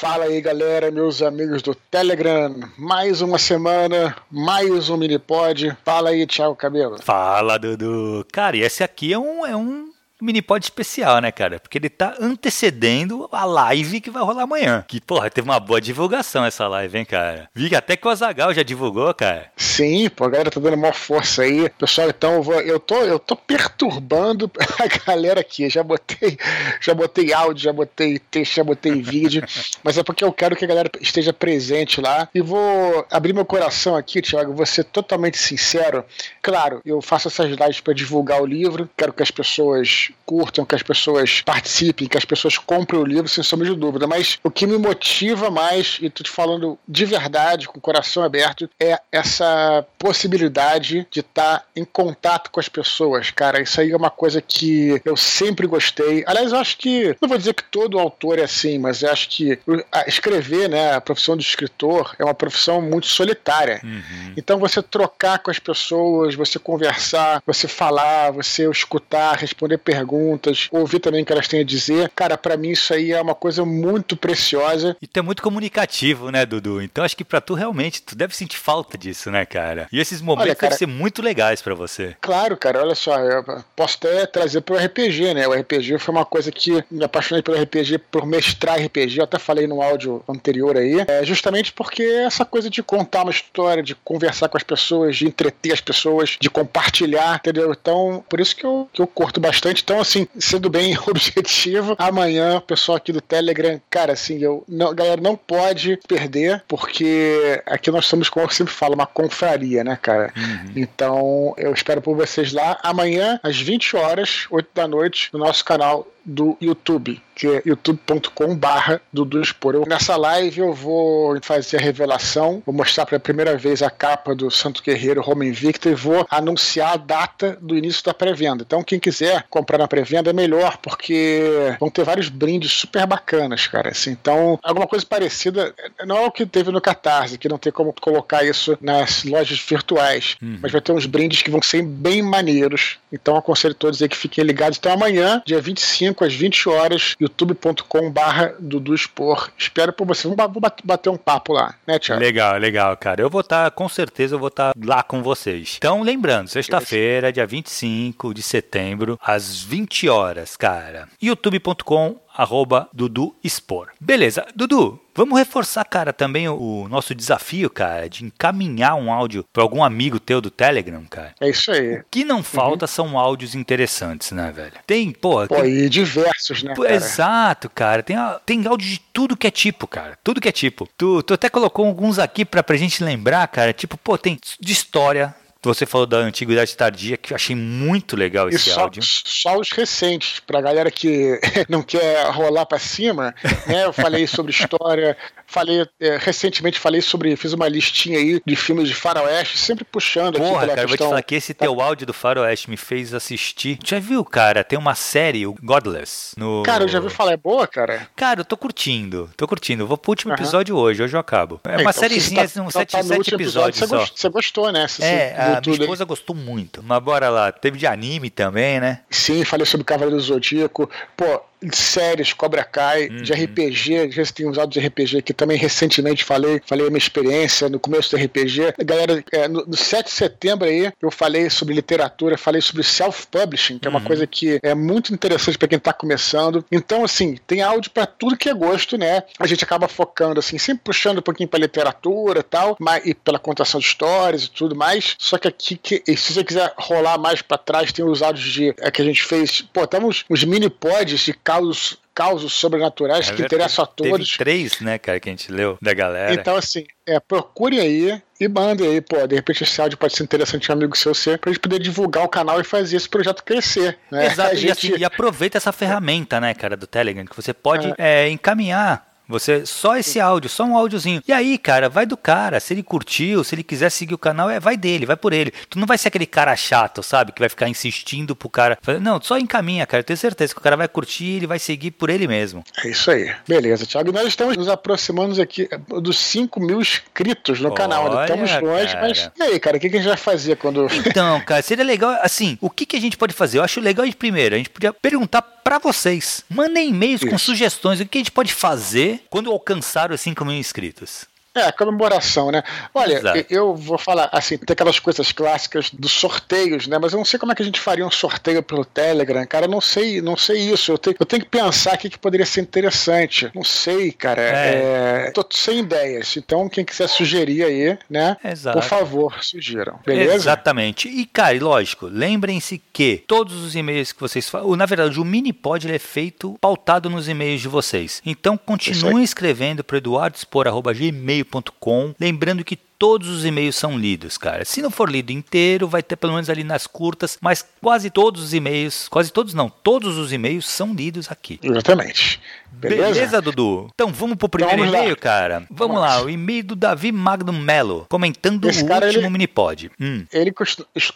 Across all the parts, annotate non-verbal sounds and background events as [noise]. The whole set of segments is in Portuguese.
Fala aí, galera, meus amigos do Telegram. Mais uma semana, mais um mini pod. Fala aí, Thiago Cabelo. Fala, Dudu. Cara, e esse aqui é um, é um mini pod especial, né, cara? Porque ele tá antecedendo a live que vai rolar amanhã. Que, porra, teve uma boa divulgação essa live, hein, cara? Vi que até que o Azagal já divulgou, cara. Sim, pô, a galera tá dando maior força aí. Pessoal, então eu, vou, eu, tô, eu tô perturbando [laughs] a galera aqui. Já botei, já botei áudio, já botei texto, já botei vídeo. [laughs] mas é porque eu quero que a galera esteja presente lá. E vou abrir meu coração aqui, Thiago, vou ser totalmente sincero. Claro, eu faço essas lives para divulgar o livro. Quero que as pessoas curtam, que as pessoas participem, que as pessoas comprem o livro, sem sombra de dúvida. Mas o que me motiva mais, e tô te falando de verdade, com o coração aberto, é essa possibilidade de estar tá em contato com as pessoas, cara. Isso aí é uma coisa que eu sempre gostei. Aliás, eu acho que, não vou dizer que todo autor é assim, mas eu acho que escrever, né, a profissão de escritor é uma profissão muito solitária. Uhum. Então, você trocar com as pessoas, você conversar, você falar, você escutar, responder perguntas perguntas, ouvir também o que elas têm a dizer. Cara, para mim isso aí é uma coisa muito preciosa. E tu é muito comunicativo, né, Dudu? Então acho que para tu realmente, tu deve sentir falta disso, né, cara? E esses momentos olha, cara, devem ser muito legais para você. Claro, cara, olha só, eu posso até trazer pro RPG, né? O RPG foi uma coisa que me apaixonei pelo RPG, por mestrar RPG, eu até falei no áudio anterior aí, é justamente porque essa coisa de contar uma história, de conversar com as pessoas, de entreter as pessoas, de compartilhar, entendeu? Então, por isso que eu, que eu curto bastante. Então, assim, sendo bem [laughs] objetivo, amanhã o pessoal aqui do Telegram, cara, assim, eu, não, galera, não pode perder, porque aqui nós somos, como eu sempre falo, uma confraria, né, cara? Uhum. Então, eu espero por vocês lá amanhã, às 20 horas, 8 da noite, no nosso canal do YouTube, que é youtube.com barra Expor. Nessa live eu vou fazer a revelação, vou mostrar pela primeira vez a capa do Santo Guerreiro Roma Invicta e vou anunciar a data do início da pré-venda. Então quem quiser comprar na pré-venda é melhor, porque vão ter vários brindes super bacanas, cara. Assim, então, alguma coisa parecida, não é o que teve no Catarse, que não tem como colocar isso nas lojas virtuais, uhum. mas vai ter uns brindes que vão ser bem maneiros. Então aconselho todos aí que fiquem ligados. Então amanhã, dia 25, 5 às 20 horas, youtube.com barra Dudu Expor. Espero por você. Vamos bater um papo lá, né, Tiago? Legal, legal, cara. Eu vou estar, tá, com certeza, eu vou estar tá lá com vocês. Então, lembrando, sexta-feira, dia 25 de setembro, às 20 horas, cara. youtube.com arroba Dudu Expor. Beleza, Dudu, vamos reforçar, cara, também o, o nosso desafio, cara, de encaminhar um áudio para algum amigo teu do Telegram, cara. É isso aí. O que não falta uhum. são áudios interessantes, né, velho? Tem, pô... Pô, e diversos, né, cara? Exato, cara. Tem, tem áudio de tudo que é tipo, cara. Tudo que é tipo. Tu, tu até colocou alguns aqui pra, pra gente lembrar, cara. Tipo, pô, tem de história, você falou da antiguidade tardia, que eu achei muito legal esse só, áudio. Só os recentes, pra galera que [laughs] não quer rolar para cima, né? Eu falei sobre história, falei é, recentemente falei sobre, fiz uma listinha aí de filmes de faroeste, sempre puxando Porra, aqui cara, questão... vou te falar que esse teu áudio do faroeste me fez assistir. Já viu, cara? Tem uma série, o Godless. No... Cara, eu já vi falar, é boa, cara? Cara, eu tô curtindo, tô curtindo. Vou pro último uhum. episódio hoje, hoje eu acabo. É, é uma então, sériezinha, tá, uns sete, tá sete episódios episódio, só. Você gostou, né? Você, é, a minha esposa aí. gostou muito. Mas bora lá, teve de anime também, né? Sim, falei sobre Cavaleiro do Zodíaco. Pô, de séries, Cobra Kai, uhum. de RPG, já tem usado de RPG que também recentemente falei, falei a minha experiência no começo do RPG. Galera, é, no, no 7 de setembro aí, eu falei sobre literatura, falei sobre self-publishing, que é uma uhum. coisa que é muito interessante para quem tá começando. Então, assim, tem áudio para tudo que é gosto, né? A gente acaba focando, assim, sempre puxando um pouquinho pra literatura e tal, mas, e pela contação de histórias e tudo mais. Só que aqui, que, se você quiser rolar mais para trás, tem os áudios de, é, que a gente fez, pô, estamos os mini pods de causos causos sobrenaturais é, que interessam a todos. Teve três, né, cara, que a gente leu da galera. Então, assim, é, procure aí e mande aí, pô, de repente esse áudio pode ser interessante um amigo seu ser, pra gente poder divulgar o canal e fazer esse projeto crescer. Né? Exato, [laughs] gente... e, assim, e, aproveita essa ferramenta, né, cara, do Telegram, que você pode é. É, encaminhar você só esse áudio, só um áudiozinho. E aí, cara, vai do cara. Se ele curtiu, se ele quiser seguir o canal, é vai dele, vai por ele. Tu não vai ser aquele cara chato, sabe? Que vai ficar insistindo pro cara. Não, só encaminha, cara. Eu tenho certeza que o cara vai curtir e ele vai seguir por ele mesmo. É isso aí. Beleza, Thiago. Nós estamos nos aproximando aqui dos 5 mil inscritos no Olha, canal. Estamos longe, cara. mas. E aí, cara, o que a gente vai fazer quando. Então, cara, seria legal. Assim, o que, que a gente pode fazer? Eu acho legal de primeiro. A gente podia perguntar para vocês. Mandem e-mails com sugestões. O que a gente pode fazer? Quando alcançaram os 5 mil inscritos. É, comemoração, né? Olha, Exato. eu vou falar assim, tem aquelas coisas clássicas dos sorteios, né? Mas eu não sei como é que a gente faria um sorteio pelo Telegram, cara. Eu não sei, não sei isso. Eu tenho, eu tenho que pensar o que, que poderia ser interessante. Não sei, cara. É. É, tô sem ideias. Então, quem quiser sugerir aí, né? Exato. Por favor, sugiram. Beleza? Exatamente. E, cara, e lógico, lembrem-se que todos os e-mails que vocês falam, na verdade, o mini pod é feito pautado nos e-mails de vocês. Então, continuem escrevendo para eduardospor.gmail Lembrando que todos os e-mails são lidos, cara. Se não for lido inteiro, vai ter pelo menos ali nas curtas, mas quase todos os e-mails, quase todos não, todos os e-mails são lidos aqui. Exatamente. Beleza, Beleza Dudu? Então vamos pro primeiro então, e-mail, cara. Vamos, vamos, lá, o e-mail do Davi Magno Mello, comentando Esse o cara, último ele, Minipod. Hum. Ele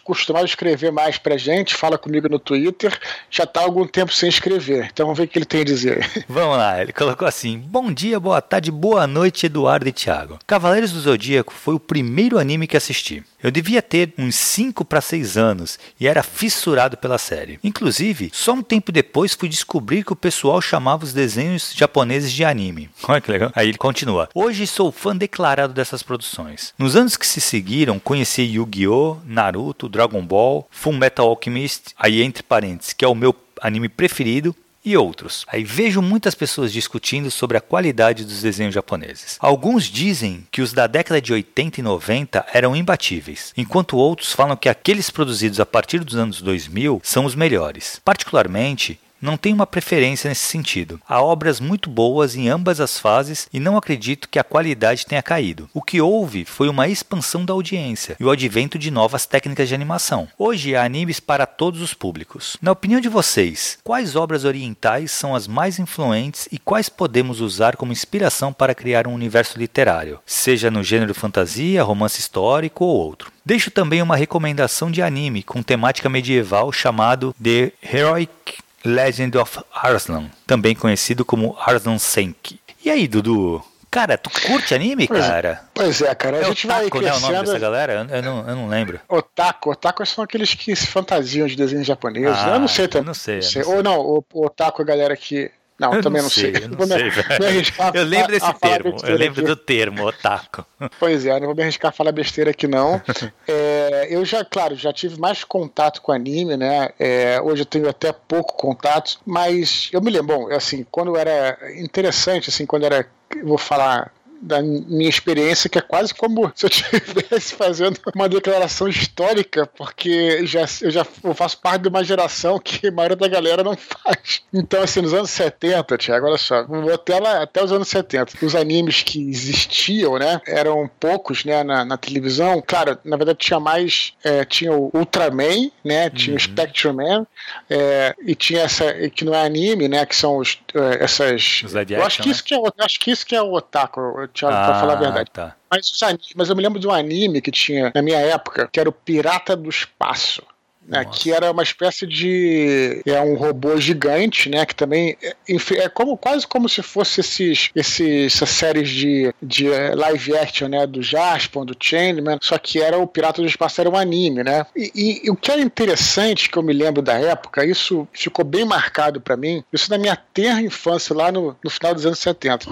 costumava escrever mais pra gente, fala comigo no Twitter, já tá há algum tempo sem escrever. Então vamos ver o que ele tem a dizer. [laughs] Vamos lá, ele colocou assim: Bom dia, boa tarde, boa noite, Eduardo e Thiago. Cavaleiros do Zodíaco foi o primeiro anime que assisti. Eu devia ter uns 5 para 6 anos e era fissurado pela série. Inclusive, só um tempo depois fui descobrir que o pessoal chamava os desenhos japoneses de anime. [laughs] Olha que legal. Aí ele continua. Hoje sou fã declarado dessas produções. Nos anos que se seguiram, conheci Yu-Gi-Oh!, Naruto, Dragon Ball, Full Metal Alchemist, aí entre parênteses, que é o meu anime preferido, e outros. Aí vejo muitas pessoas discutindo sobre a qualidade dos desenhos japoneses. Alguns dizem que os da década de 80 e 90 eram imbatíveis, enquanto outros falam que aqueles produzidos a partir dos anos 2000 são os melhores. Particularmente, não tenho uma preferência nesse sentido. Há obras muito boas em ambas as fases e não acredito que a qualidade tenha caído. O que houve foi uma expansão da audiência e o advento de novas técnicas de animação. Hoje há animes para todos os públicos. Na opinião de vocês, quais obras orientais são as mais influentes e quais podemos usar como inspiração para criar um universo literário, seja no gênero fantasia, romance histórico ou outro? Deixo também uma recomendação de anime com temática medieval chamado The Heroic Legend of Arslan, também conhecido como Arslan Senki. E aí, Dudu? Cara, tu curte anime, pois, é. cara? Pois é, cara. A é gente otaku, vai crescendo... né, o nome dessa galera? Eu não, eu não lembro. Otaku. Otaku são aqueles que se fantasiam de desenhos japoneses. Ah, eu não sei também. Não sei, não sei. Ou não, o, o otaku é a galera que não, eu também não sei. sei. Eu, não sei, me, eu lembro desse termo. Eu lembro aqui. do termo, otaku. Pois é, não vou me arriscar a falar besteira aqui, não. [laughs] é, eu já, claro, já tive mais contato com anime, né? É, hoje eu tenho até pouco contato, mas eu me lembro, bom, assim, quando era interessante, assim, quando era, vou falar da minha experiência, que é quase como [laughs] se eu estivesse fazendo uma declaração histórica, porque já, eu já eu faço parte de uma geração que a maioria da galera não faz. Então, assim, nos anos 70, Tiago, olha só, até, lá, até os anos 70, os animes que existiam, né, eram poucos, né, na, na televisão. Claro, na verdade tinha mais, é, tinha o Ultraman, né, tinha uhum. o Spectrum Man, é, e tinha essa, que não é anime, né, que são os, é, essas... Os eu acho que, isso né? que é, acho que isso que é o otaku, Thiago, ah, pra falar a verdade. Tá. Mas, mas eu me lembro de um anime que tinha na minha época, que era o Pirata do Espaço né, que era uma espécie de é um robô gigante, né, que também é, é como quase como se fosse esses, esses essas séries de, de é, live action, né, do Jaspion, do Changeman, só que era o Pirata do Espaço era um anime, né? E, e, e, o que era interessante que eu me lembro da época, isso ficou bem marcado para mim, isso na minha terra infância lá no, no final dos anos 70,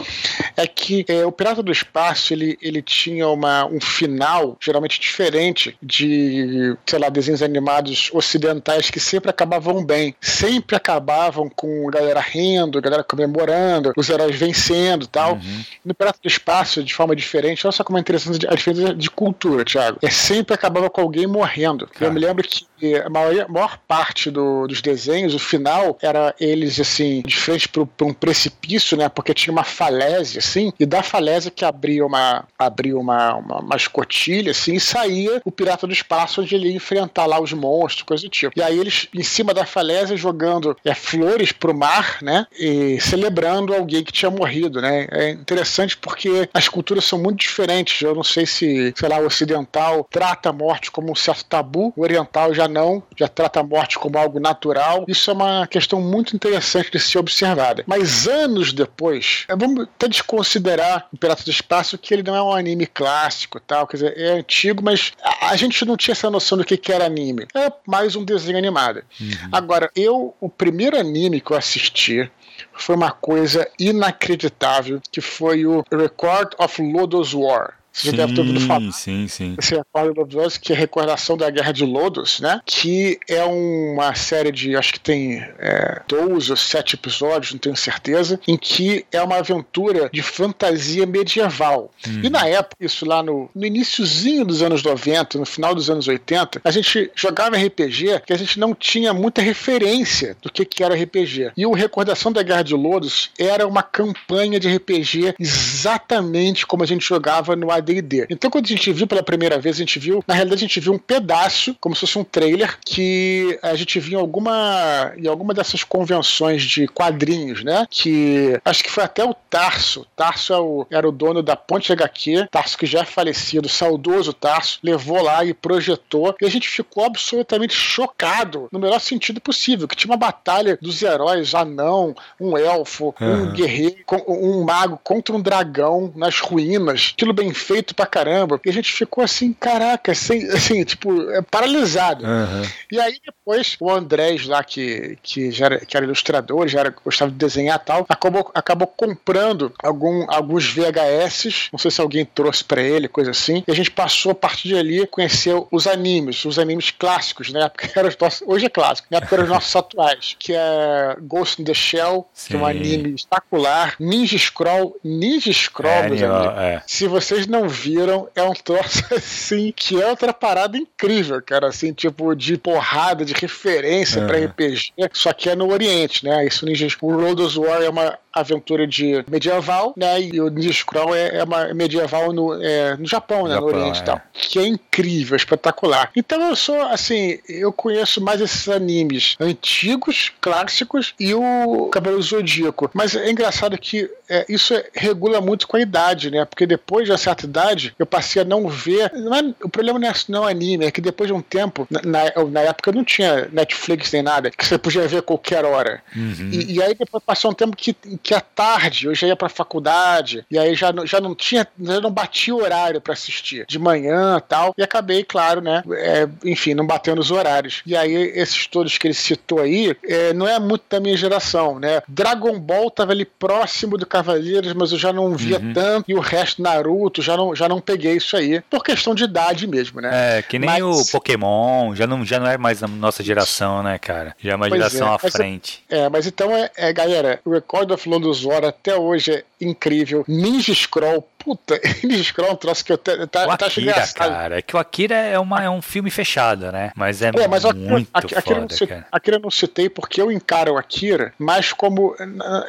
é que é, o Pirata do Espaço ele, ele tinha uma, um final geralmente diferente de, sei lá, desenhos animados ocidentais que sempre acabavam bem, sempre acabavam com a galera rindo, a galera comemorando, os heróis vencendo tal. Uhum. No Pirata do Espaço, de forma diferente, olha só como é interessante a diferença de cultura, Thiago. É sempre acabava com alguém morrendo. Eu me lembro que a maior, a maior parte do, dos desenhos, o final, era eles assim, de frente para um precipício, né? Porque tinha uma falésia, assim, e da falésia que abria uma, abria uma, uma, uma escotilha, assim, e saía o pirata do espaço onde ele ia enfrentar lá os monstros, coisa do tipo. E aí eles, em cima da falésia, jogando é, flores pro mar, né? E celebrando alguém que tinha morrido, né? É interessante porque as culturas são muito diferentes. Eu não sei se, sei lá, o ocidental trata a morte como um certo tabu, o oriental já não, já trata a morte como algo natural. Isso é uma questão muito interessante de ser observada. Mas anos depois, é, vamos até desconsiderar o Pirata do Espaço, que ele não é um anime clássico tal, quer dizer, é antigo, mas a, a gente não tinha essa noção do que, que era anime. É mais um desenho animado. Uhum. Agora, eu, o primeiro anime que eu assisti, foi uma coisa inacreditável, que foi o Record of Lodos War. Você sim, deve ter ouvido falar. Sim, sim. Esse Record of Lodos, que é a recordação da Guerra de Lodos, né? Que é uma série de, acho que tem é, 12 ou 7 episódios, não tenho certeza, em que é uma aventura de fantasia medieval. Hum. E na época, isso lá no, no iníciozinho dos anos 90, no final dos anos 80, a gente jogava RPG que a gente não tinha muita referência do que, que era RPG. E o Recordação da Guerra de Lodos era uma campanha de RPG exatamente como a gente jogava no AD&D. Então quando a gente viu pela primeira vez, a gente viu, na realidade a gente viu um pedaço, como se fosse um trailer, que a gente viu em alguma, em alguma dessas convenções de quadrinhos, né? Que acho que foi até o Tarso. Tarso é o, era o dono da Ponte HQ, Tarso que já é falecido, saudoso Tarso, levou lá e projetou, e a gente ficou absolutamente chocado, no melhor sentido possível, que tinha uma batalha dos heróis, anão, um elfo, Uhum. um guerreiro, um mago contra um dragão nas ruínas, aquilo bem feito pra caramba. E a gente ficou assim, caraca, assim, assim tipo, é, paralisado. Aham. E aí depois o Andrés lá, que, que já era, que era ilustrador, já era, gostava de desenhar e tal, acabou, acabou comprando algum, alguns VHS, não sei se alguém trouxe pra ele, coisa assim, e a gente passou a partir de ali a conhecer os animes, os animes clássicos, né? Porque eram os nossos, hoje é clássico, na época eram os nossos atuais, que é Ghost in the Shell, que é um Sim. anime espetacular, Ninja Scroll, Ninja Scroll, É, meus é. Se vocês não viram, é um troço [laughs] assim que é outra parada incrível, cara. Assim, tipo, de porrada, de referência pra Uhum. RPG, só que é no Oriente, né? Isso Ninja O Road of War é uma aventura de medieval, né? E o Ninja Scroll é, é uma medieval no, é, no Japão, né? Japão, no Oriente é. e tal. Que é incrível, espetacular. Então eu sou, assim, eu conheço mais esses animes antigos, clássicos e o Cavaleiro Zodíaco. Mas é engraçado que é, isso é- regula muito com a idade, né? Porque depois de uma certa idade, eu passei a não ver. não é- o problema não é não é anime, é que depois de um tempo, na, na, na época não tinha Netflix nem nada, que você podia ver a qualquer hora. Uhum. E, e aí depois passou um tempo que, que à tarde eu já ia pra faculdade, e aí já, não- já não tinha, já não batia o horário pra assistir, de manhã e tal, e acabei, claro, né, é, enfim, não batendo os horários. E aí esses todos que ele citou aí, é, não é muito da minha geração, né? Dragon Ball tava ali próximo do Cavaleiros, mas eu já não via Uhum. tanto, e o resto Naruto, já não, já não peguei isso aí, por questão de idade mesmo, né? É, que nem Mas- o Pokémon, já não, já não é mais a nossa geração, né, cara? Já é uma Pois geração é, à mas- frente. É, mas então é, é, galera, o Record of War até hoje é incrível. Ninja Scroll, puta, [laughs] Ninja Scroll é um troço que eu te, tá, o tá Akira, cara, é que o Akira é, uma, é um filme fechado, né? Mas é, É, mas o Akira, muito Akira, Akira, foda, não citei, cara. Akira eu não citei porque eu encaro o Akira mais como.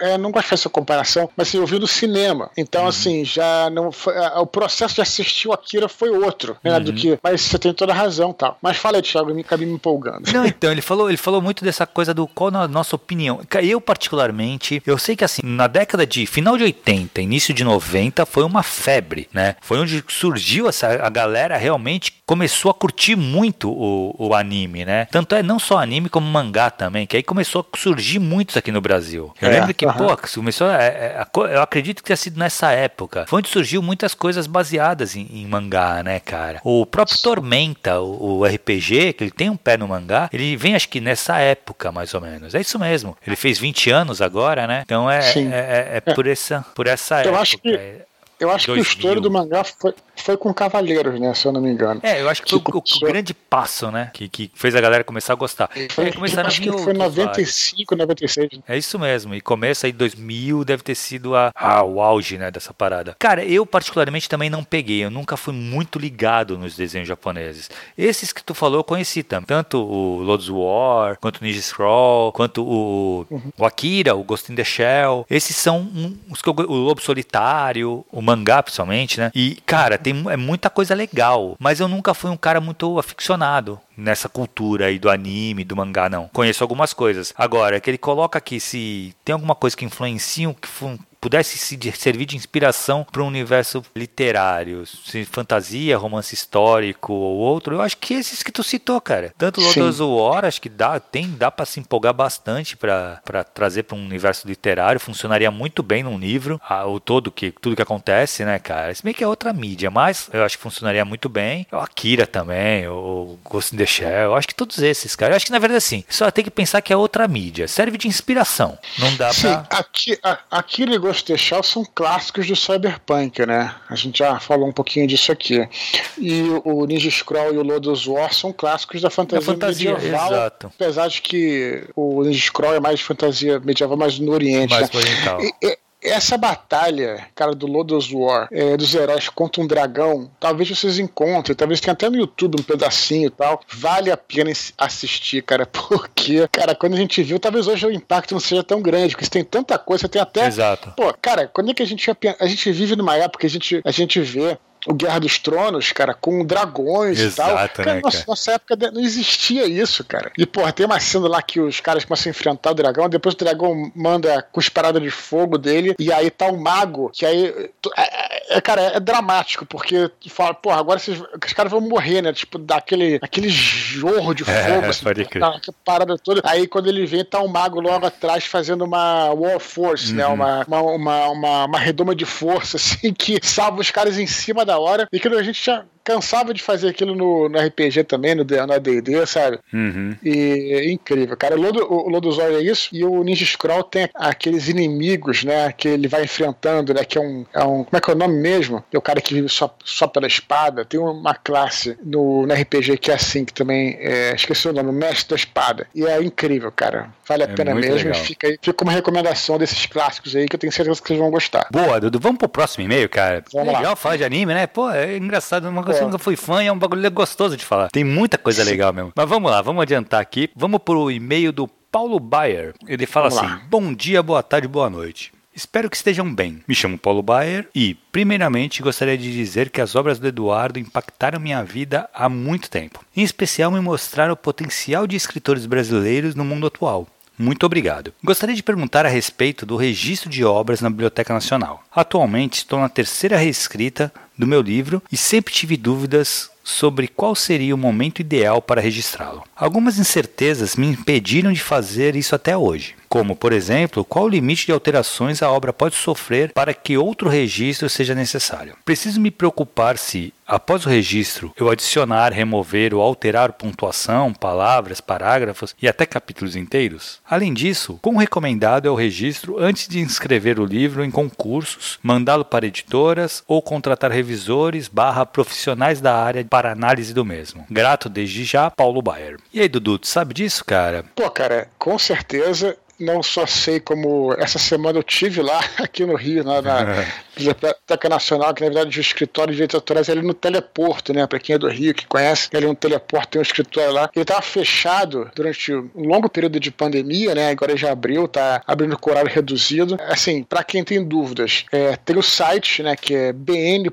é, Eu não gosto de fazer essa comparação, mas assim, eu vi no cinema. Uhum. Então, assim, já não foi, a- o processo de assistir o Akira foi outro, né? Uhum. Do que. Mas você tem toda a razão tal. Mas fala aí, Thiago, eu me acabei me empolgando. Não, [laughs] então, ele falou, ele falou muito dessa coisa do qual a nossa opinião. Eu, particularmente, eu sei que assim, na década de final de 80, início de 90, foi uma febre, né? Foi onde surgiu essa. A galera realmente começou a curtir muito o, o anime, né? Tanto é não só anime como mangá também, que aí começou a surgir muitos aqui no Brasil. Eu É, lembro que, aham. pô, começou. é, é, a co- eu acredito que tenha sido nessa época. Foi onde surgiu muitas coisas baseadas em, em mangá, né, cara? O próprio Tormenta, o, o RPG, que ele tem um pé no mangá, ele vem acho que nessa época, mais ou menos. É isso mesmo. Ele fez 20 anos agora, né? Então é, é, é- é por essa, por essa Eu época. acho que- Eu acho que o 2000. estouro do mangá foi, foi com Cavaleiros, né? Se eu não me engano. É, eu acho que foi Que o, o- o grande passo, né? Que, que fez a galera começar a gostar. Foi, Aí começaram a acho vir que foi outros vários. 95, 96. É isso mesmo. E começa aí 2000 deve ter sido a, a- o auge, né, dessa parada. Cara, eu particularmente também não peguei. Eu nunca fui muito ligado nos desenhos japoneses. Esses que tu falou eu conheci também. Tanto o Lotus War, quanto o Ninja Scroll, quanto o, o Akira, o Ghost in the Shell. Esses são um- os que eu, o Lobo Solitário, o mangá principalmente, né? E, cara, tem é muita coisa legal. Mas eu nunca fui um cara muito aficionado nessa cultura aí do anime, do mangá, não. Conheço algumas coisas. Agora, que ele coloca aqui se tem alguma coisa que influencia, que fu- pudesse se servir de inspiração para um universo literário, se fantasia, romance histórico ou outro, eu acho que esses que tu citou, cara. Tanto Lord of War, acho que dá, tem, dá para se empolgar bastante para trazer para um universo literário, funcionaria muito bem num livro, a, o todo que tudo que acontece, né, cara? Se bem que é outra mídia, mas eu acho que funcionaria muito bem. O Akira também, o Ghost in the Shell, eu acho que todos esses, cara. Eu acho que na verdade assim, só tem que pensar que é outra mídia, serve de inspiração. Não dá. Aqui, Akira e The Shell são clássicos do cyberpunk, né? A gente já falou um pouquinho disso aqui. E o Ninja Scroll e o Lodos War são clássicos da fantasia, da fantasia medieval. Exato. Apesar de que o Ninja Scroll é mais fantasia medieval, mais no Oriente. Mais né? oriental. E, e, essa batalha, cara, do Lodos War, é, dos heróis contra um dragão, talvez vocês encontrem, talvez tenha até no YouTube um pedacinho e tal. Vale a pena assistir, cara, [laughs] porque, cara, quando a gente viu, talvez hoje o impacto não seja tão grande, porque você tem tanta coisa, você tem até. Exato. Pô, cara, quando é que a gente A gente vive numa época que a gente, a gente vê o Guerra dos Tronos, cara, com dragões Exato, e tal. Cara, né, nossa, cara? nossa época não existia isso, cara. E, porra, tem uma cena lá que os caras começam a enfrentar o dragão, depois o dragão manda cusparada de fogo dele, e aí tá o mago, que aí. É, é, cara, é dramático, porque fala, porra, agora esses, os caras vão morrer, né? Tipo, daquele aquele jorro de [laughs] é, fogo, é, assim, pode tá, parada toda. Aí quando ele vem, tá o mago logo atrás fazendo uma War Force, né? uhum. né? Uma, uma, uma, uma, uma redoma de força, [laughs] assim, que salva os caras em cima da da hora. E que a gente já cansava de fazer aquilo no, no RPG também, no, no AD&D, sabe? Uhum. E é incrível, cara. O, Lodo, o Lodozóio é isso, e o Ninja Scroll tem aqueles inimigos, né, que ele vai enfrentando, né, que é um, é um como é que é o nome mesmo? É o cara que vive só, só pela espada. Tem uma classe no, no RPG que é assim, que também, é, esqueci o nome, o Mestre da Espada. E é incrível, cara. Vale a é pena mesmo. Legal. Fica aí, fica uma recomendação desses clássicos aí que eu tenho certeza que vocês vão gostar. Boa, Dudu. Vamos pro próximo e-mail, cara. Vamos legal lá. falar de anime, né? Pô, é engraçado, uma coisa que eu nunca fui fã e é um bagulho gostoso de falar. Tem muita coisa legal mesmo. Mas vamos lá, vamos adiantar aqui. Vamos pro e-mail do Paulo Bayer. Ele fala vamos assim: lá. Bom dia, boa tarde, boa noite. Espero que estejam bem. Me chamo Paulo Bayer e, primeiramente, gostaria de dizer que as obras do Eduardo impactaram minha vida há muito tempo. Em especial, me mostraram o potencial de escritores brasileiros no mundo atual. Muito obrigado. Gostaria de perguntar a respeito do registro de obras na Biblioteca Nacional. Atualmente estou na terceira reescrita do meu livro e sempre tive dúvidas sobre qual seria o momento ideal para registrá-lo. Algumas incertezas me impediram de fazer isso até hoje, como, por exemplo, qual o limite de alterações a obra pode sofrer para que outro registro seja necessário. Preciso me preocupar se, após o registro, eu adicionar, remover ou alterar pontuação, palavras, parágrafos e até capítulos inteiros? Além disso, quão recomendado é o registro antes de inscrever o livro em concursos, mandá-lo para editoras ou contratar revisores barra profissionais da área para análise do mesmo. Grato desde já, Paulo Bayer. E aí, Dudu, tu sabe disso, cara? Pô, cara, com certeza não só sei como essa semana eu tive lá [laughs] aqui no Rio, na, na [laughs] Biblioteca Nacional, que na verdade o escritório de direitos autorais é ali no teleporto, né? Para quem é do Rio, que conhece, ali no teleporto tem um escritório lá. Ele estava fechado durante um longo período de pandemia, né? Agora já abriu, tá abrindo com horário reduzido. Assim, para quem tem dúvidas, é, tem o site, né? Que é bn.br.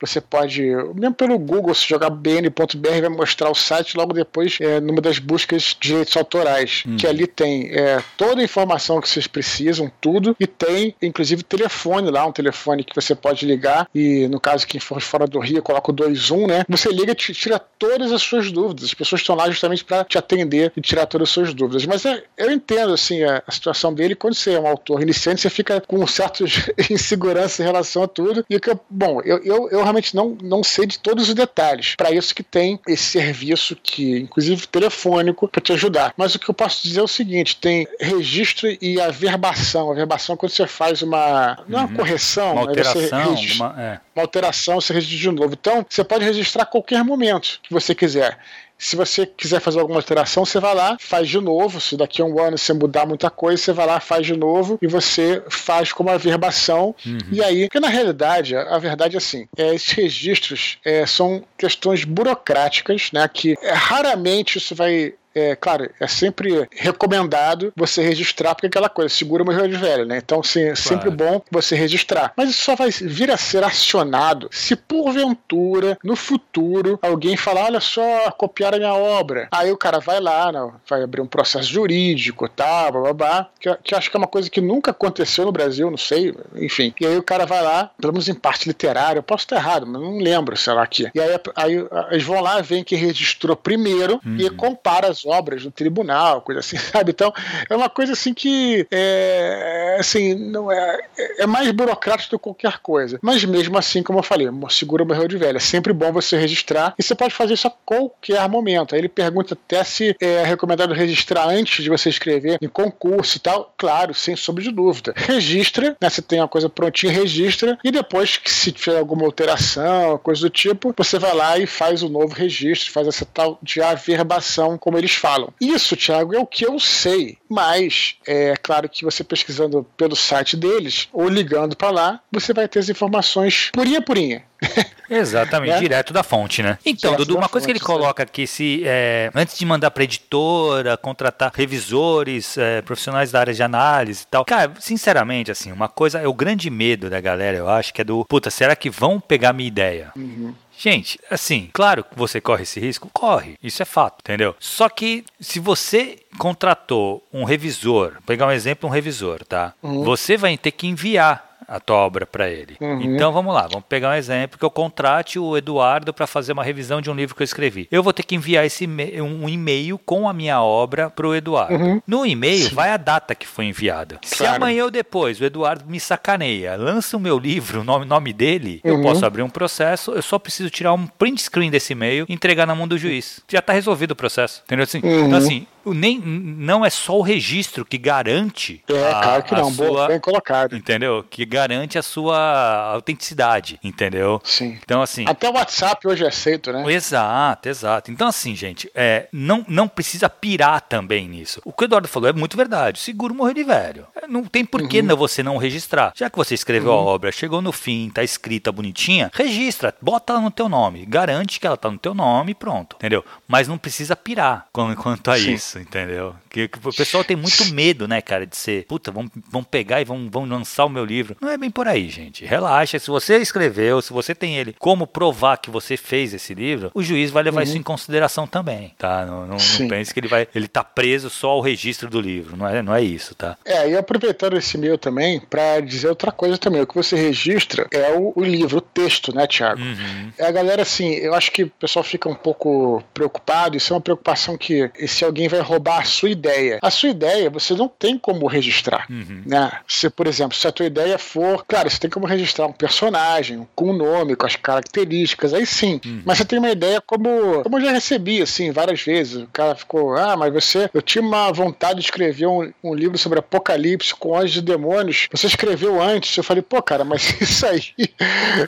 Você pode, mesmo pelo Google, se jogar bn.br, vai mostrar o site logo depois, é, numa das buscas de direitos autorais, hum. que ali tem é, toda a informação que vocês precisam, tudo, e tem inclusive telefone lá, um telefone que você pode ligar, e no caso, quem for fora do Rio, coloca o 21, né? Você liga e tira todas as suas dúvidas. As pessoas estão lá justamente para te atender e tirar todas as suas dúvidas. Mas é, eu entendo, assim, a, a, situação dele. Quando você é um autor iniciante, você fica com certos [laughs] insegurança em relação a tudo. E que, bom, eu, eu, eu realmente não, não sei de todos os detalhes. Para isso que tem esse serviço que, inclusive telefônico, para te ajudar. Mas o que eu posso dizer é o seguinte: tem registro e averbação. Averbação é quando você faz uma. Não é uma uhum. correção, uma alteração. Uma, é. uma alteração, você registra de novo. Então, você pode registrar a qualquer momento que você quiser. Se você quiser fazer alguma alteração, você vai lá, faz de novo. Se daqui a um ano você mudar muita coisa, você vai lá, faz de novo e você faz como averbação. Uhum. E aí, porque na realidade, a, verdade é assim: é, esses registros é, são questões burocráticas, né? Que é, raramente isso vai é claro, é sempre recomendado você registrar, porque aquela coisa, segura uma de velho, né? Então, sim, é sempre bom você registrar. Mas isso só vai vir a ser acionado se porventura, no futuro, alguém falar, olha só, copiaram a minha obra. Aí o cara vai lá, né, vai abrir um processo jurídico, tá, blá, blá, blá que, que acho que é uma coisa que nunca aconteceu no Brasil, não sei, enfim. E aí o cara vai lá, pelo menos em parte literária, eu posso estar errado, mas não lembro, sei lá, aqui. E aí, aí eles vão lá, veem que registrou primeiro uhum. e compara as obras no tribunal, coisa assim, [laughs] sabe? Então, é uma coisa assim que é, assim, não é, é mais burocrático do que qualquer coisa. Mas mesmo assim, como eu falei, segura barril de velho. É sempre bom você registrar e você pode fazer isso a qualquer momento. Aí ele pergunta até se é recomendado registrar antes de você escrever em concurso e tal. Claro, sem sombra de dúvida. Registra, né? Você tem uma coisa prontinha, registra e depois que se tiver alguma alteração, coisa do tipo, você vai lá e faz o novo registro, faz essa tal de averbação, como eles falam. Isso, Thiago, é o que eu sei. Mas é claro que você pesquisando pelo site deles ou ligando para lá, você vai ter as informações purinha purinha. [laughs] Exatamente, né? direto da fonte, né? Então, direto Dudu, uma coisa fonte, que ele coloca aqui, se é, antes de mandar para editora, contratar revisores, é, profissionais da área de análise e tal, cara, sinceramente, assim, uma coisa é o grande medo da galera, eu acho, que é do, puta, será que vão pegar minha ideia? Uhum. Gente, assim, claro que você corre esse risco, corre, isso é fato, entendeu? Só que se você contratou um revisor, vou pegar um exemplo, um revisor, tá? Uhum. Você vai ter que enviar a tua obra para ele. Uhum. Então vamos lá, vamos pegar um exemplo que eu contrate o Eduardo para fazer uma revisão de um livro que eu escrevi. Eu vou ter que enviar esse um e-mail com a minha obra para o Eduardo. Uhum. No e-mail vai a data que foi enviada. Claro. Se amanhã ou depois o Eduardo me sacaneia, lança o meu livro, o nome, nome dele, uhum. eu posso abrir um processo, eu só preciso tirar um print screen desse e-mail e entregar na mão do juiz. Já está resolvido o processo. Entendeu assim? Então uhum. assim, nem, não é só o registro que garante. É, a, claro que não, sua, bem colocado. Entendeu? Que garante a sua autenticidade, entendeu? Sim. Então, assim. Até o WhatsApp hoje é aceito, né? Exato, exato. Então, assim, gente, é, não, não precisa pirar também nisso. O que o Eduardo falou é muito verdade. Seguro morrer de velho. É, não tem por que uhum. você não registrar. Já que você escreveu uhum. a obra, chegou no fim, tá escrita bonitinha, registra, bota ela no teu nome. Garante que ela tá no teu nome e pronto. Entendeu? Mas não precisa pirar [laughs] quanto a Sim. isso isso, entendeu? Que, que, o pessoal tem muito medo, né, cara, de ser, puta, vão, vão pegar e vão, vão lançar o meu livro. Não é bem por aí, gente. Relaxa, se você escreveu, se você tem ele, como provar que você fez esse livro, o juiz vai levar uhum. isso em consideração também, tá? Não, não, não, pense que ele vai, ele tá preso só ao registro do livro, não é, não é isso, tá? É, e aproveitando esse meu também, para dizer outra coisa também, o que você registra é o, o livro, o texto, né, Tiago? Uhum. É a galera, assim, eu acho que o pessoal fica um pouco preocupado, isso é uma preocupação que se alguém vai roubar a sua ideia. A sua ideia você não tem como registrar. Uhum. Né? Se, por exemplo, se a tua ideia for. Claro, você tem como registrar um personagem com o um nome, com as características, aí sim. Uhum. Mas você tem uma ideia como. Como eu já recebi, assim, várias vezes. O cara ficou, ah, mas você. Eu tinha uma vontade de escrever um, um livro sobre apocalipse com anjos e demônios. Você escreveu antes. Eu falei, pô, cara, mas [laughs] isso aí.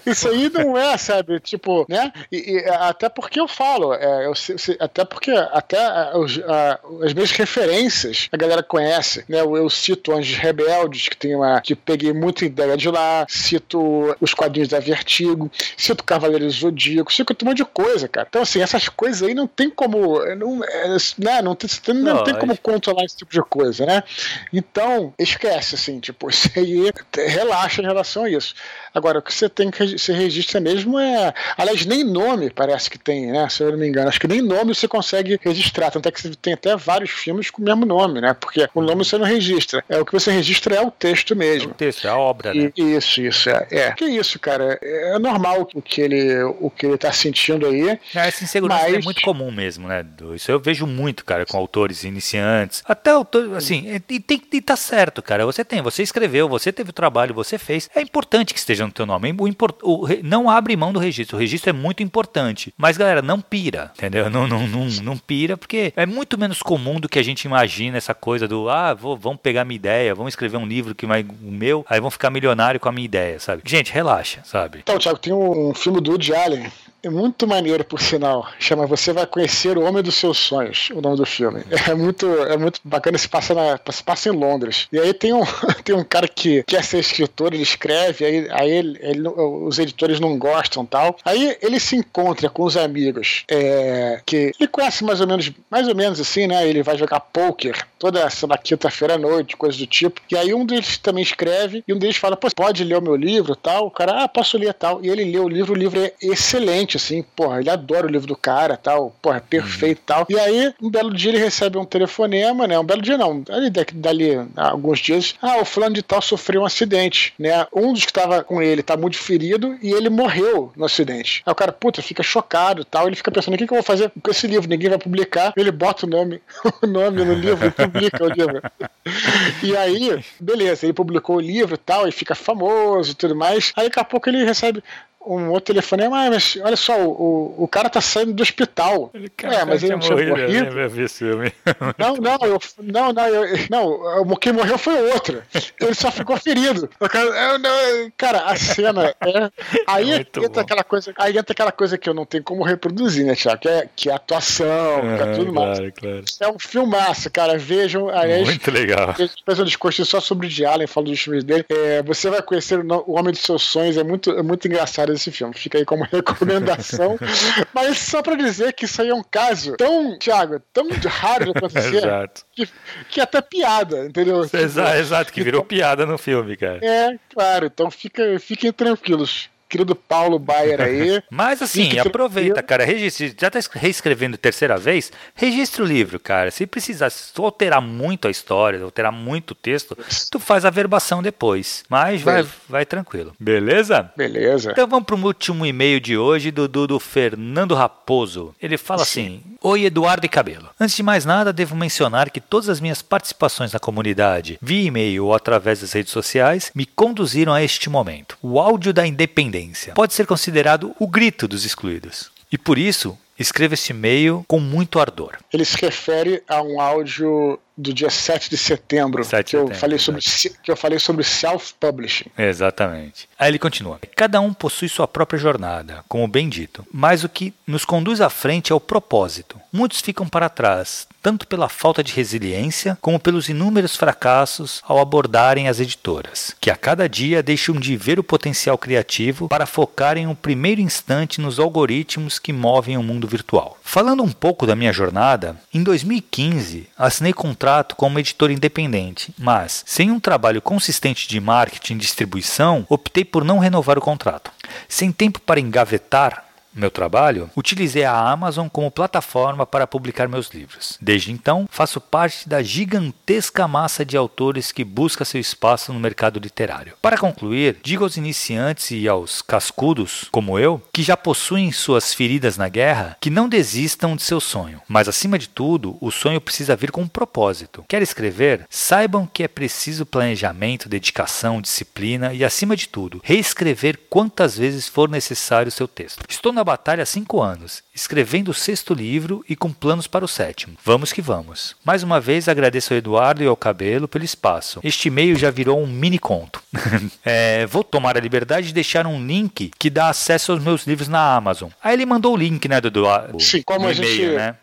Isso aí não é, sabe? Tipo, né? E, e até porque eu falo, é, eu, até porque até a, a, as minhas referências a galera conhece, né? Eu, eu cito Anjos Rebeldes, que tem uma que peguei muita ideia de lá, cito os quadrinhos da Vertigo, cito Cavaleiros Zodíaco, cito um monte de coisa, cara. Então, assim, essas coisas aí não tem como. Não, é, né? não, tem, não, não tem como controlar esse tipo de coisa, né? Então, esquece, assim, tipo, [laughs] isso aí relaxa em relação a isso. Agora, o que você tem que se registra mesmo é. Aliás, nem nome parece que tem, né? Se eu não me engano. Acho que nem nome você consegue registrar. Tanto é que você tem até vários filmes com o mesmo nome, né? Porque o nome você não registra. É o que você registra é o texto mesmo. É o texto, é a obra, né? Isso, isso. É. é. Que isso, cara. É normal o que ele, o que ele tá sentindo aí. É, essa insegurança é mas... é muito comum mesmo, né? Isso eu vejo muito, cara, com autores iniciantes. Até autor, assim, e, tem, e tá certo, cara. Você tem, você escreveu, você teve o trabalho, você fez. É importante que esteja no teu nome. O import, o, não abre mão do registro. O registro é muito importante. Mas, galera, não pira, entendeu? Não, não, não, não pira, porque é muito menos comum do que a gente imagina essa coisa do, ah, vou, vamos pegar minha ideia, vamos escrever um livro que vai o meu, aí vão ficar milionário com a minha ideia, sabe? Gente, relaxa, sabe? Então, Thiago, tem um filme do Woody Allen muito maneiro, por sinal. Chama Você Vai Conhecer o Homem dos Seus Sonhos, o nome do filme. É muito, é muito bacana, se passa, na, se passa em Londres. E aí tem um, [laughs] tem um cara que quer ser escritor, ele escreve, aí, aí ele, ele, os editores não gostam tal. Aí ele se encontra com os amigos é, que ele conhece mais ou menos, mais ou menos assim, né? Ele vai jogar poker toda essa quinta-feira à noite, coisa do tipo. E aí um deles também escreve e um deles fala, pode ler o meu livro tal? O cara, ah, posso ler tal. E ele lê o livro, o livro é excelente, assim, porra, ele adora o livro do cara tal, porra, perfeito uhum. tal. E aí, um belo dia ele recebe um telefonema, né? Um belo dia não, ali dali alguns dias, ah, o fulano de tal sofreu um acidente, né? Um dos que estava com ele tá muito ferido e ele morreu no acidente. Aí o cara, puta, fica chocado tal, ele fica pensando, o que, que eu vou fazer com esse livro? Ninguém vai publicar. Ele bota o nome, [laughs] o nome no livro e publica o livro. E aí, beleza, ele publicou o livro tal, e fica famoso e tudo mais. Aí daqui a pouco ele recebe um outro telefonema, ah, mas olha só, o, o cara tá saindo do hospital. Ele, cara, é, mas ele não tinha morrido. morrido. [laughs] Não, não, eu, não, não, eu, não, quem morreu foi o outro. Ele só ficou ferido. Cara, não, cara, a cena é. Aí é entra aquela coisa. Aí entra aquela coisa que eu não tenho como reproduzir, né, Tiago? Que é, que é atuação, que é tudo claro, mais. Claro. É um filmaço, cara. Vejam. Aliás, Muito legal. Fez um discurso só sobre o de Allen, falando dos filmes dele. É, você vai conhecer o Homem dos Seus Sonhos, é muito, é muito engraçado esse filme. Fica aí como [laughs] recomendação. Mas só pra dizer que isso aí é um caso tão, Thiago, tão raro de acontecer. [laughs] Que, que é até piada, entendeu? Exato, exato que virou então, piada no filme, cara. É, claro. Então fica, fiquem tranquilos querido Paulo Baier aí. [laughs] Mas assim, aproveita, cara, registre, já tá reescrevendo terceira vez, registre o livro, cara. Se precisar se alterar muito a história, alterar muito o texto, tu faz a verbação depois. Mas vai, vai tranquilo. Beleza? Beleza. Então vamos pro último e-mail de hoje do, do, do Fernando Raposo. Ele fala Sim. assim: Oi, Eduardo e Cabelo. Antes de mais nada, devo mencionar que todas as minhas participações na comunidade, via e-mail ou através das redes sociais, me conduziram a este momento. O áudio da independência pode ser considerado o grito dos excluídos. E por isso, escreva este e-mail com muito ardor. Ele se refere a um áudio do dia 7 de setembro, 7 de que, setembro eu falei sobre, que eu falei sobre self-publishing. Exatamente. Aí ele continua: Cada um possui sua própria jornada, como bem dito, mas o que nos conduz à frente é o propósito. Muitos ficam para trás, tanto pela falta de resiliência, como pelos inúmeros fracassos ao abordarem as editoras, que a cada dia deixam de ver o potencial criativo para focar em um primeiro instante nos algoritmos que movem o mundo virtual. Falando um pouco da minha jornada, em 2015 assinei contrato como editor independente, mas sem um trabalho consistente de marketing e distribuição, optei por não renovar o contrato. Sem tempo para engavetar meu trabalho, utilizei a Amazon como plataforma para publicar meus livros. Desde então, faço parte da gigantesca massa de autores que busca seu espaço no mercado literário. Para concluir, digo aos iniciantes e aos cascudos, como eu, que já possuem suas feridas na guerra, que não desistam de seu sonho. Mas acima de tudo, o sonho precisa vir com um propósito. Quer escrever? Saibam que é preciso planejamento, dedicação, disciplina e, acima de tudo, reescrever quantas vezes for necessário seu texto. Estou na batalha há cinco anos, escrevendo o sexto livro e com planos para o sétimo. Vamos que vamos. Mais uma vez agradeço ao Eduardo e ao Cabelo pelo espaço. Este e-mail já virou um mini conto. [laughs] é, vou tomar a liberdade de deixar um link que dá acesso aos meus livros na Amazon. Aí ele mandou o link, né, do Eduardo? Sim, como a gente né?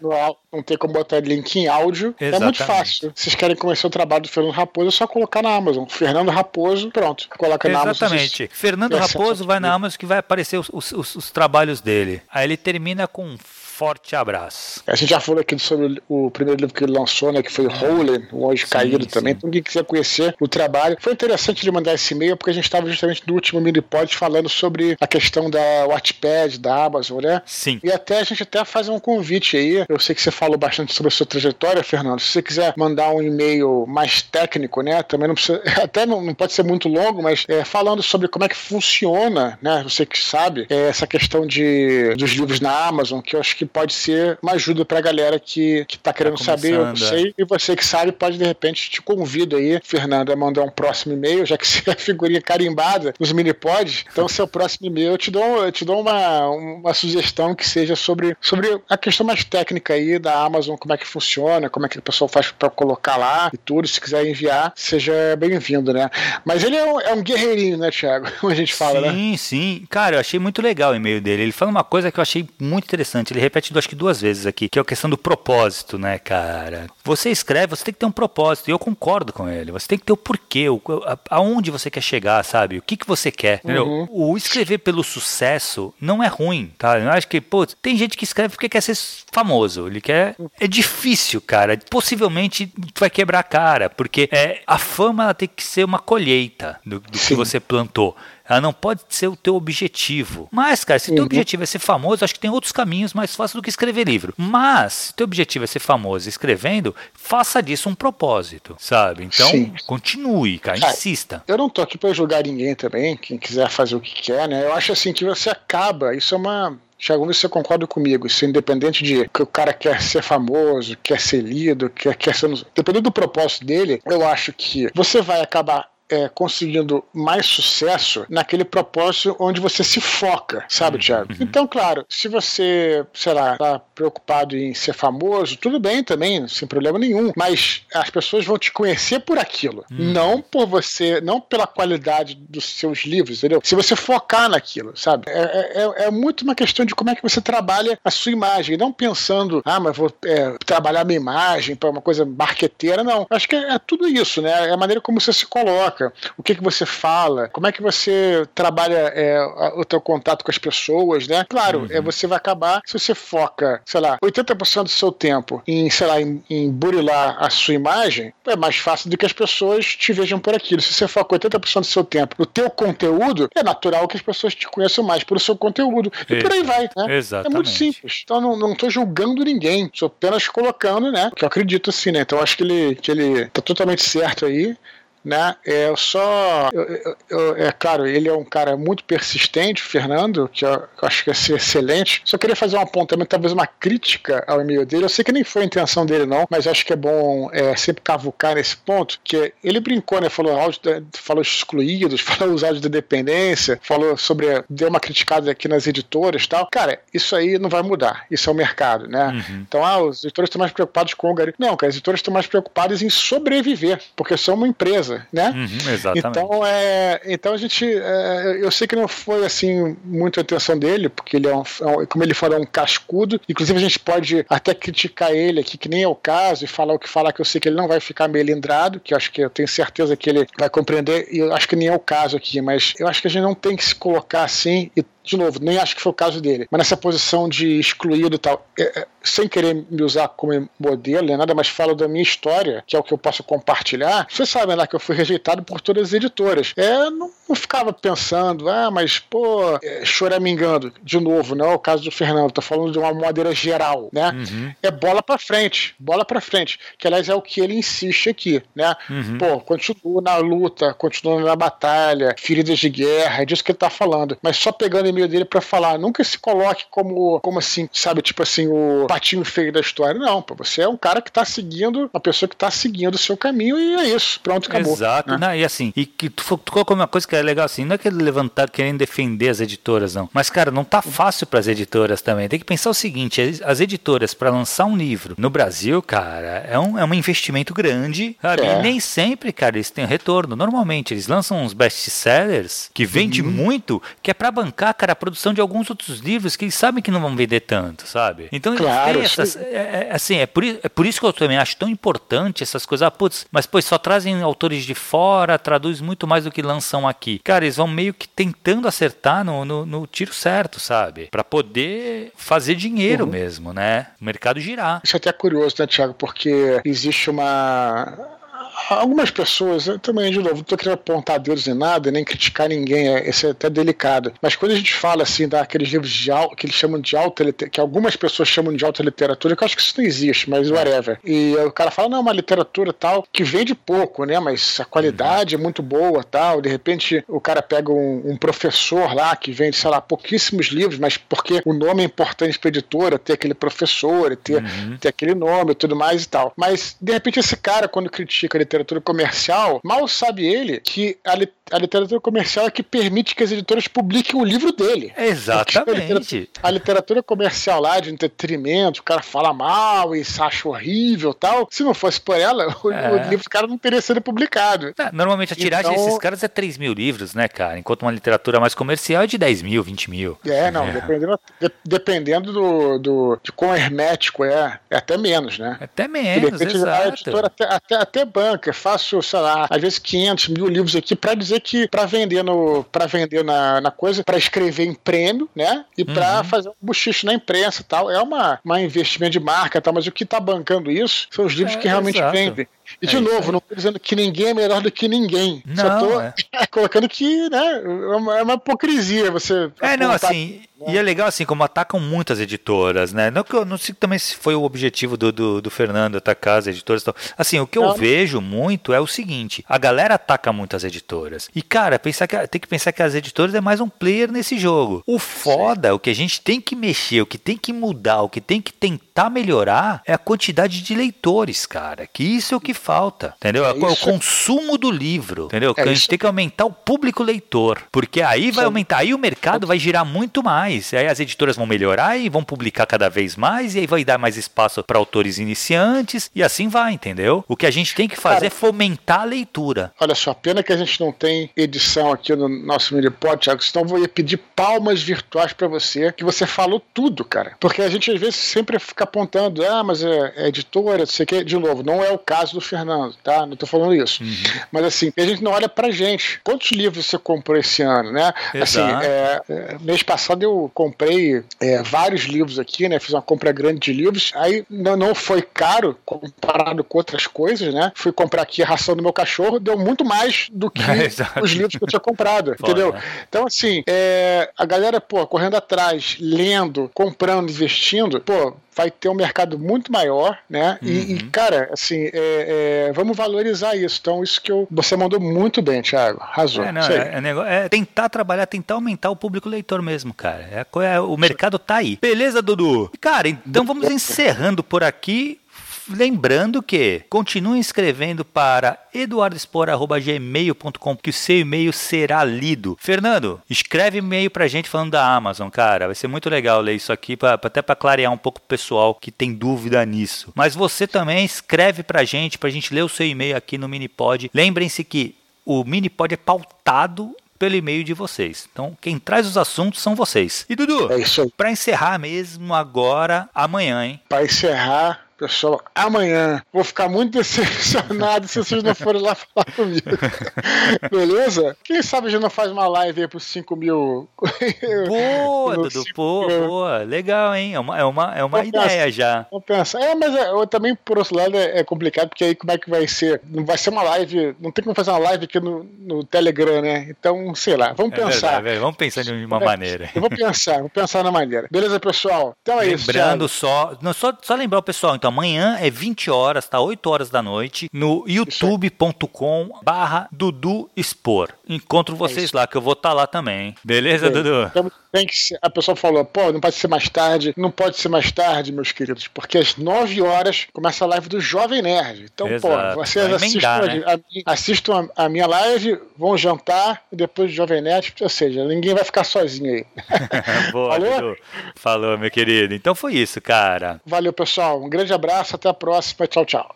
não tem como botar link em áudio, Exatamente. é muito fácil. Se vocês querem conhecer o trabalho do Fernando Raposo, é só colocar na Amazon. Fernando Raposo, pronto. Coloca na Amazon. Exatamente. Fernando Raposo vai na Amazon que vai aparecer os, os, os trabalhos dele dele. Aí ele termina com um forte abraço. A gente já falou aqui sobre o primeiro livro que ele lançou, né, que foi Holy, O Anjo Caído também. Então, quem quiser conhecer o trabalho. Foi interessante ele mandar esse e-mail, porque a gente estava justamente no último mini-pod falando sobre a questão da Watchpad, da Amazon, né? Sim. E até a gente até faz um convite aí. Eu sei que você falou bastante sobre a sua trajetória, Fernando. Se você quiser mandar um e-mail mais técnico, né? Também não precisa, [laughs] até não, não pode ser muito longo, mas é, falando sobre como é que funciona, né? Você que sabe, é, essa questão de, dos livros na Amazon, que eu acho que que pode ser uma ajuda pra galera que, que tá querendo tá saber, eu sei, é. e você que sabe pode de repente te convido aí, Fernando, a mandar um próximo e-mail, já que [laughs] você é figurinha carimbada nos mini-pods, então seu próximo e-mail eu te dou, eu te dou uma, uma sugestão que seja sobre, sobre a questão mais técnica aí da Amazon, como é que funciona, como é que o pessoal faz para colocar lá e tudo, se quiser enviar, seja bem-vindo, né? Mas ele é um, é um guerreirinho, né, Thiago? [laughs] Como a gente fala, sim, né? Sim, sim. Cara, eu achei muito legal o e-mail dele. Ele fala uma coisa que eu achei muito interessante. Ele repete, acho que duas vezes aqui, que é a questão do propósito, né, cara? Você escreve, você tem que ter um propósito. E eu concordo com ele. Você tem que ter o porquê, o, aonde você quer chegar, sabe? O que, que você quer. Uhum. O escrever pelo sucesso não é ruim, tá? Eu acho que, pô, tem gente que escreve porque quer ser famoso. Ele quer. É difícil, cara. Possivelmente tu vai quebrar a cara, porque é, a fama ela tem que ser uma colheita do, do que você plantou. Ela não pode ser o teu objetivo. Mas, cara, se uhum. teu objetivo é ser famoso, acho que tem outros caminhos mais fáceis do que escrever livro. Mas, se teu objetivo é ser famoso escrevendo, faça disso um propósito, sabe? Então, Sim. continue, cara, ah, insista. Eu não tô aqui para julgar ninguém também, quem quiser fazer o que quer, né? Eu acho assim que você acaba, isso é uma Tiago, você concorda comigo? Isso independente de que o cara quer ser famoso, quer ser lido, quer, quer ser. Dependendo do propósito dele, eu acho que você vai acabar é, conseguindo mais sucesso naquele propósito onde você se foca, sabe, uhum. Tiago? Então, claro, se você, sei lá, tá preocupado em ser famoso, tudo bem também, sem problema nenhum, mas as pessoas vão te conhecer por aquilo, uhum. não por você, não pela qualidade dos seus livros, entendeu? Se você focar naquilo, sabe? É, é, é, é muito uma questão de como é que você trabalha a sua imagem, não pensando, ah, mas vou é, trabalhar minha imagem para uma coisa marqueteira, não. Acho que é, é tudo isso, né? É a maneira como você se coloca o que, que você fala, como é que você trabalha é, o teu contato com as pessoas, né? Claro, uhum. é, você vai acabar, se você foca, sei lá, 80% do seu tempo em, sei lá, em, em burilar a sua imagem, é mais fácil do que as pessoas te vejam por aquilo. Se você foca 80% do seu tempo no teu conteúdo, é natural que as pessoas te conheçam mais pelo seu conteúdo. E por aí vai, né? Exatamente. É muito simples. Então não, não tô julgando ninguém, estou apenas colocando, né? Que eu acredito assim, né? Então acho que ele, que ele tá totalmente certo aí né? É só, eu, eu, é claro, ele é um cara muito persistente, Fernando, que eu, acho que é ser excelente. Só queria fazer um apontamento, talvez uma crítica ao e-mail dele. Eu sei que nem foi a intenção dele não, mas acho que é bom é, sempre cavucar nesse ponto, que ele brincou, né? Falou áudio, falou excluídos, [laughs] falou os áudios de dependência, falou sobre deu uma criticada aqui nas editoras, tal. Cara, isso aí não vai mudar. Isso é o mercado, né? Uhum. Então, ah, os editores estão mais preocupados com o garimpo. Não, cara, os editores estão mais preocupados em sobreviver, porque são uma empresa né? Uhum, exatamente. Então, é, então a gente, é, eu sei que não foi assim muito a intenção dele, porque ele é, um, é como ele falou, é um cascudo. Inclusive a gente pode até criticar ele aqui, que nem é o caso, e falar o que falar, que eu sei que ele não vai ficar melindrado, que eu acho que eu tenho certeza que ele vai compreender, e eu acho que nem é o caso aqui, mas eu acho que a gente não tem que se colocar assim e de novo, nem acho que foi o caso dele, mas nessa posição de excluído e tal, é, é, sem querer me usar como modelo, nem nada, mas falo da minha história, que é o que eu posso compartilhar. Vocês sabem lá que eu fui rejeitado por todas as editoras. É, não, não ficava pensando, ah, mas, pô, é, choramingando, de novo, não é o caso do Fernando, tô falando de uma maneira geral, né? Uhum. É bola pra frente, bola pra frente, que aliás é o que ele insiste aqui, né? Uhum. Pô, continua na luta, continua na batalha, feridas de guerra, é disso que ele tá falando, mas só pegando e-mail dele para falar. Nunca se coloque como, como assim, sabe, tipo assim, o patinho feio da história. Não, pô, você é um cara que tá seguindo, uma pessoa que tá seguindo o seu caminho e é isso. Pronto, acabou. Exato. Né? Não, e assim, e que tu, tu colocou uma coisa que é legal assim, não é que ele levantar querendo defender as editoras, não. Mas, cara, não tá fácil para as editoras também. Tem que pensar o seguinte: as editoras, para lançar um livro no Brasil, cara, é um, é um investimento grande, sabe? É. E nem sempre, cara, eles têm retorno. Normalmente, eles lançam uns best-sellers que vende uhum. muito, que é para bancar, cara, a produção de alguns outros livros que eles sabem que não vão vender tanto, sabe? Então claro, essas, é, é, assim, é por, é por isso que eu também acho tão importante essas coisas. Ah, putz, mas pois só trazem autores de fora, traduz muito mais do que lançam aqui. Cara, eles vão meio que tentando acertar no, no, no tiro certo, sabe? Para poder fazer dinheiro uhum. mesmo, né? O mercado girar. Isso é até é curioso, né, Tiago? Porque existe uma algumas pessoas, também, de novo, não tô querendo apontar dedos em nada, nem criticar ninguém, é, esse é até delicado. Mas quando a gente fala assim daqueles livros de alto, que eles chamam de alta que algumas pessoas chamam de alta literatura, que eu acho que isso não existe, mas whatever. E o cara fala, não, uma literatura tal, que vende pouco, né? Mas a qualidade é muito boa tal. De repente o cara pega um, um professor lá que vende, sei lá, pouquíssimos livros, mas porque o nome é importante para editora, ter aquele professor, ter, uhum. ter aquele nome e tudo mais e tal. Mas, de repente, esse cara, quando critica literatura comercial, mal sabe ele que a, li a literatura comercial é que permite que as editoras publiquem o livro dele. Exatamente. A literatura, a literatura, comercial lá, de entretenimento, o cara fala mal e acha horrível tal. Se não fosse por ela, o, é. o livro do cara não teria sido publicado. normalmente a tiragem então, desses caras é 3 mil livros, né, cara? Enquanto uma literatura mais comercial é de 10 mil, 20 mil. É, não, é. dependendo, de, dependendo do, do, de quão hermético é, é até menos, né? Até menos, exato. A editora até, até, até banca, faço, sei lá, às vezes 500 mil livros aqui para dizer que para vender no para vender na, na coisa, para escrever em prêmio, né? E para uhum. fazer um buchicho na imprensa e tal. É uma, uma investimento de marca, tal, mas o que está bancando isso são os livros é, que realmente exato. vendem. E de é novo, não estou dizendo que ninguém é melhor do que ninguém. Não, Só tô é. [laughs] colocando que, né, é uma, é uma hipocrisia você. É, não, assim, né? e é legal assim, como atacam muitas editoras, né? Não que eu não sei também se foi o objetivo do, do, do Fernando atacar as editoras e tal. Assim, o que eu não. vejo muito é o seguinte: a galera ataca muitas editoras. E, cara, pensar que, tem que pensar que as editoras é mais um player nesse jogo. O foda, Sim. o que a gente tem que mexer, o que tem que mudar, o que tem que tentar melhorar é a quantidade de leitores, cara. Que isso é o que falta, entendeu? É, é o consumo do livro, entendeu? É a gente tem que aumentar o público leitor, porque aí vai aumentar, aí o mercado vai girar muito mais. Aí as editoras vão melhorar e vão publicar cada vez mais, e aí vai dar mais espaço para autores iniciantes, e assim vai, entendeu? O que a gente tem que fazer Cara, é fomentar a leitura. Olha só, pena que a gente não tem edição aqui no nosso Minipod, Thiago, senão eu vou pedir palmas virtuais para você, que você falou tudo, cara. Porque a gente às vezes sempre fica apontando, ah, mas é, é editora, não sei o quê. De novo, não é o caso do Fernando, tá? Não tô falando isso. Uhum. Mas assim, a gente não olha pra gente. Quantos livros você comprou esse ano, né? Assim, Exato. Assim, é, é, mês passado eu comprei é, vários livros aqui, né? Fiz uma compra grande de livros. Aí não, não foi caro comparado com outras coisas, né? Fui comprar aqui a ração do meu cachorro, deu muito mais do que [laughs] os livros que eu tinha comprado, Foda. entendeu? Então, assim, é, a galera, pô, correndo atrás, lendo, comprando, investindo, pô, vai ter um mercado muito maior, né? Uhum. E, e, uhum. cara, assim, é, é, vamos valorizar isso. Então, isso que eu, você mandou muito bem, Thiago. Razão. É, não, é, é, é, tentar trabalhar, tentar aumentar o público leitor mesmo, cara. É, é o mercado tá aí. Beleza, Dudu? Cara, então vamos [laughs] encerrando por aqui. Lembrando que continue escrevendo para eduardospor.gmail.com que o seu e-mail será lido. Fernando, escreve e-mail pra gente falando da Amazon, cara. Vai ser muito legal ler isso aqui, pra, até para clarear um pouco o pessoal que tem dúvida nisso. Mas você também escreve pra gente, pra gente ler o seu e-mail aqui no Minipod. Lembrem-se que o Minipod é pautado pelo e-mail de vocês. Então, quem traz os assuntos são vocês. E Dudu, é para encerrar mesmo agora, amanhã, hein? Para encerrar, Pessoal, amanhã vou ficar muito decepcionado se vocês não forem lá falar comigo. [laughs] Beleza? Quem sabe a gente não faz uma live aí pros 5 mil. Boa, [laughs] Dudu, pô, boa. Legal, hein? É uma, é uma, é uma ideia já. Vamos pensar. É, mas é, eu, também, por outro lado, é, é, complicado, porque aí como é que vai ser? Não vai ser uma live. Não tem como fazer uma live aqui no, no Telegram, né? Então, sei lá, vamos é pensar. Verdade, vamos pensar de uma é, maneira. Eu vou pensar, vou pensar na maneira. Beleza, pessoal? Então é Lembrando isso. Lembrando só, não, só. Só lembrar o pessoal, então amanhã é 20 horas, tá? 8 horas da noite, no youtube.com barra Dudu Expor. Encontro vocês é lá, que eu vou estar tá lá também. Beleza, Dudu? Então, tem que ser, a pessoa falou, pô, não pode ser mais tarde, não pode ser mais tarde, meus queridos, porque às 9 horas começa a live do Jovem Nerd. Então, Exato. pô, vocês assistam, né? a, assistam a, a, minha live, vão jantar e depois do Jovem Nerd, ou seja, ninguém vai ficar sozinho aí. [laughs] Boa, Falou? Falou, meu querido. Então foi isso, cara. Valeu, pessoal. Um grande abraço, até a próxima. Tchau, tchau.